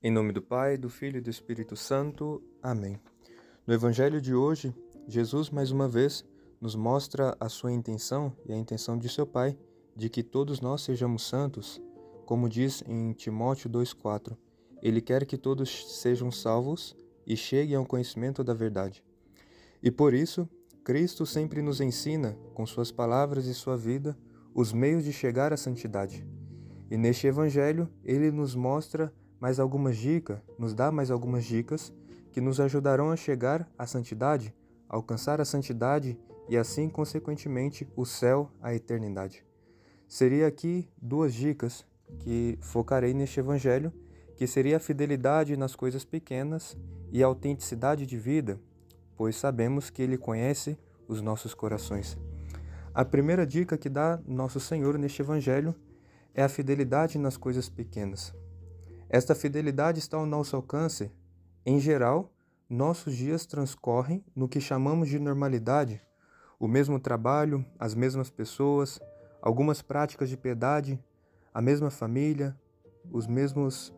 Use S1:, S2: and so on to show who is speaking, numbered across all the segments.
S1: Em nome do Pai, do Filho e do Espírito Santo. Amém. No Evangelho de hoje, Jesus mais uma vez nos mostra a sua intenção e a intenção de seu Pai de que todos nós sejamos santos, como diz em Timóteo 2,4. Ele quer que todos sejam salvos e cheguem ao conhecimento da verdade. E por isso, Cristo sempre nos ensina, com suas palavras e sua vida, os meios de chegar à santidade. E neste Evangelho, ele nos mostra mais algumas dicas, nos dá mais algumas dicas que nos ajudarão a chegar à santidade, alcançar a santidade e assim, consequentemente, o céu, a eternidade. Seria aqui duas dicas que focarei neste evangelho, que seria a fidelidade nas coisas pequenas e a autenticidade de vida, pois sabemos que ele conhece os nossos corações. A primeira dica que dá nosso Senhor neste evangelho é a fidelidade nas coisas pequenas. Esta fidelidade está ao nosso alcance. Em geral, nossos dias transcorrem no que chamamos de normalidade, o mesmo trabalho, as mesmas pessoas, algumas práticas de piedade, a mesma família, os mesmos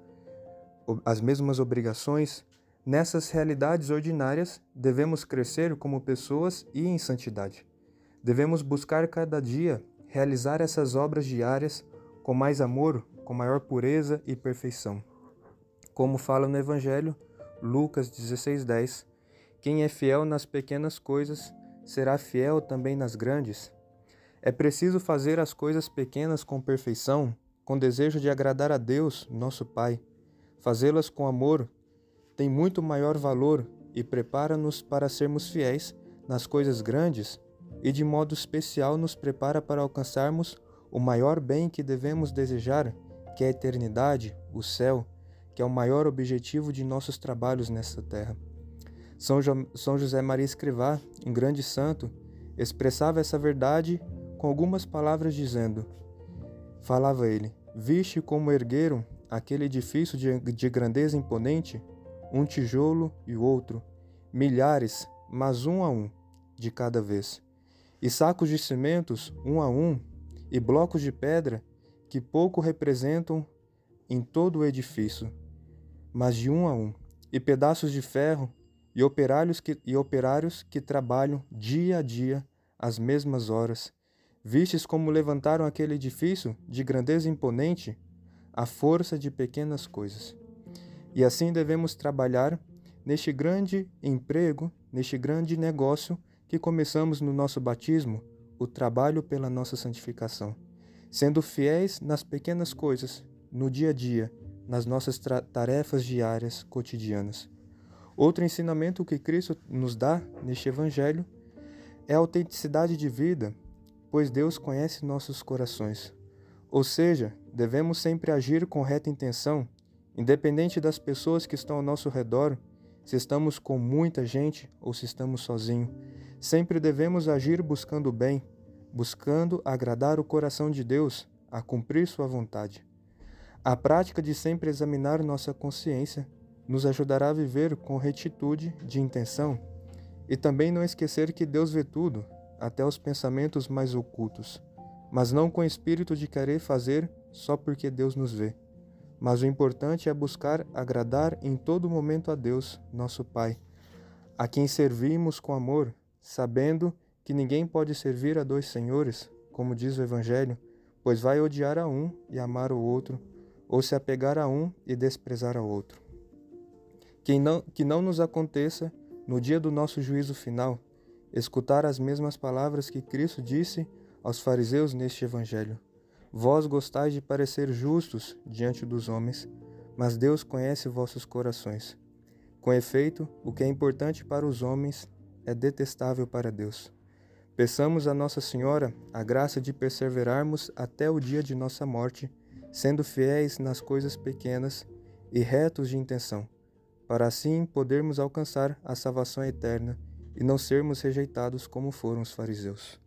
S1: as mesmas obrigações. Nessas realidades ordinárias, devemos crescer como pessoas e em santidade. Devemos buscar cada dia realizar essas obras diárias com mais amor, com maior pureza e perfeição. Como fala no Evangelho, Lucas 16:10, quem é fiel nas pequenas coisas será fiel também nas grandes. É preciso fazer as coisas pequenas com perfeição, com desejo de agradar a Deus, nosso Pai. Fazê-las com amor tem muito maior valor e prepara-nos para sermos fiéis nas coisas grandes e de modo especial nos prepara para alcançarmos o maior bem que devemos desejar, que é a eternidade, o céu, que é o maior objetivo de nossos trabalhos nesta terra. São, jo São José Maria Escrivá, um grande santo, expressava essa verdade com algumas palavras dizendo: Falava ele, viste como ergueram aquele edifício de, de grandeza imponente, um tijolo e o outro, milhares, mas um a um, de cada vez, e sacos de cimentos, um a um, e blocos de pedra, que pouco representam em todo o edifício, mas de um a um, e pedaços de ferro, e operários que, e operários que trabalham dia a dia, às mesmas horas. Vistes como levantaram aquele edifício de grandeza imponente, à força de pequenas coisas. E assim devemos trabalhar neste grande emprego, neste grande negócio que começamos no nosso batismo, o trabalho pela nossa santificação, sendo fiéis nas pequenas coisas, no dia a dia, nas nossas tarefas diárias cotidianas. Outro ensinamento que Cristo nos dá neste Evangelho é a autenticidade de vida, pois Deus conhece nossos corações. Ou seja, devemos sempre agir com reta intenção, independente das pessoas que estão ao nosso redor, se estamos com muita gente ou se estamos sozinhos. Sempre devemos agir buscando o bem, buscando agradar o coração de Deus, a cumprir Sua vontade. A prática de sempre examinar nossa consciência nos ajudará a viver com retitude de intenção e também não esquecer que Deus vê tudo, até os pensamentos mais ocultos, mas não com espírito de querer fazer só porque Deus nos vê. Mas o importante é buscar agradar em todo momento a Deus, nosso Pai, a quem servimos com amor sabendo que ninguém pode servir a dois senhores, como diz o Evangelho, pois vai odiar a um e amar o outro, ou se apegar a um e desprezar ao outro. Que não, que não nos aconteça, no dia do nosso juízo final, escutar as mesmas palavras que Cristo disse aos fariseus neste Evangelho. Vós gostais de parecer justos diante dos homens, mas Deus conhece vossos corações. Com efeito, o que é importante para os homens é detestável para Deus. Peçamos a Nossa Senhora a graça de perseverarmos até o dia de nossa morte, sendo fiéis nas coisas pequenas e retos de intenção, para assim podermos alcançar a salvação eterna e não sermos rejeitados como foram os fariseus.